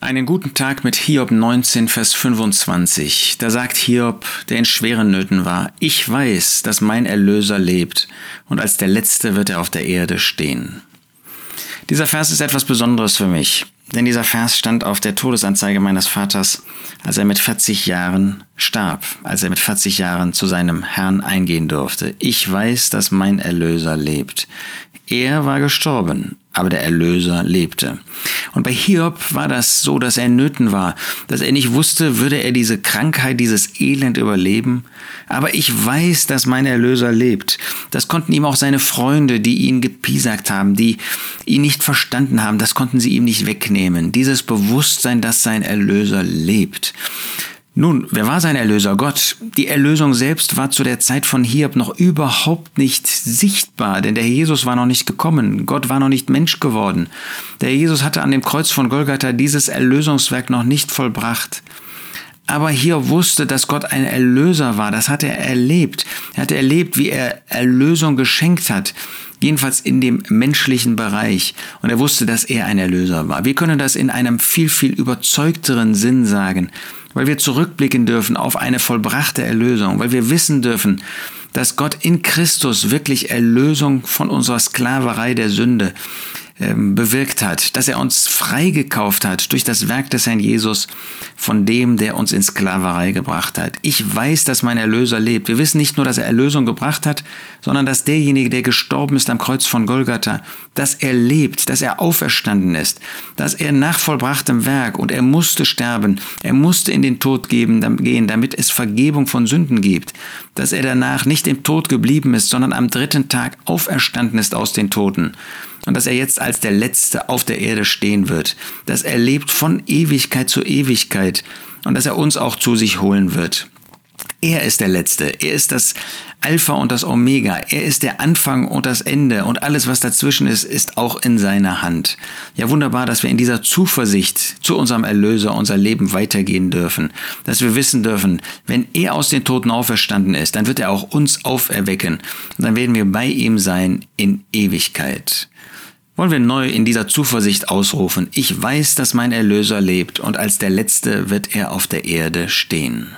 Einen guten Tag mit Hiob 19, Vers 25. Da sagt Hiob, der in schweren Nöten war, ich weiß, dass mein Erlöser lebt, und als der Letzte wird er auf der Erde stehen. Dieser Vers ist etwas Besonderes für mich, denn dieser Vers stand auf der Todesanzeige meines Vaters, als er mit 40 Jahren starb, als er mit 40 Jahren zu seinem Herrn eingehen durfte. Ich weiß, dass mein Erlöser lebt. Er war gestorben, aber der Erlöser lebte. Und bei Hiob war das so, dass er Nöten war, dass er nicht wusste, würde er diese Krankheit, dieses Elend überleben. Aber ich weiß, dass mein Erlöser lebt. Das konnten ihm auch seine Freunde, die ihn gepiesackt haben, die ihn nicht verstanden haben, das konnten sie ihm nicht wegnehmen. Dieses Bewusstsein, dass sein Erlöser lebt. Nun, wer war sein Erlöser? Gott. Die Erlösung selbst war zu der Zeit von Hiob noch überhaupt nicht sichtbar, denn der Jesus war noch nicht gekommen. Gott war noch nicht Mensch geworden. Der Jesus hatte an dem Kreuz von Golgatha dieses Erlösungswerk noch nicht vollbracht. Aber Hiob wusste, dass Gott ein Erlöser war. Das hat er erlebt. Er hatte erlebt, wie er Erlösung geschenkt hat. Jedenfalls in dem menschlichen Bereich. Und er wusste, dass er ein Erlöser war. Wir können das in einem viel, viel überzeugteren Sinn sagen weil wir zurückblicken dürfen auf eine vollbrachte Erlösung, weil wir wissen dürfen, dass Gott in Christus wirklich Erlösung von unserer Sklaverei der Sünde bewirkt hat, dass er uns freigekauft hat durch das Werk des Herrn Jesus von dem, der uns in Sklaverei gebracht hat. Ich weiß, dass mein Erlöser lebt. Wir wissen nicht nur, dass er Erlösung gebracht hat, sondern dass derjenige, der gestorben ist am Kreuz von Golgatha, dass er lebt, dass er auferstanden ist, dass er nach vollbrachtem Werk und er musste sterben, er musste in den Tod gehen, damit es Vergebung von Sünden gibt, dass er danach nicht im Tod geblieben ist, sondern am dritten Tag auferstanden ist aus den Toten und dass er jetzt als der Letzte auf der Erde stehen wird, dass er lebt von Ewigkeit zu Ewigkeit und dass er uns auch zu sich holen wird. Er ist der Letzte, er ist das Alpha und das Omega, er ist der Anfang und das Ende. Und alles, was dazwischen ist, ist auch in seiner Hand. Ja, wunderbar, dass wir in dieser Zuversicht zu unserem Erlöser unser Leben weitergehen dürfen, dass wir wissen dürfen, wenn er aus den Toten auferstanden ist, dann wird er auch uns auferwecken. Und dann werden wir bei ihm sein in Ewigkeit wollen wir neu in dieser Zuversicht ausrufen, ich weiß, dass mein Erlöser lebt und als der Letzte wird er auf der Erde stehen.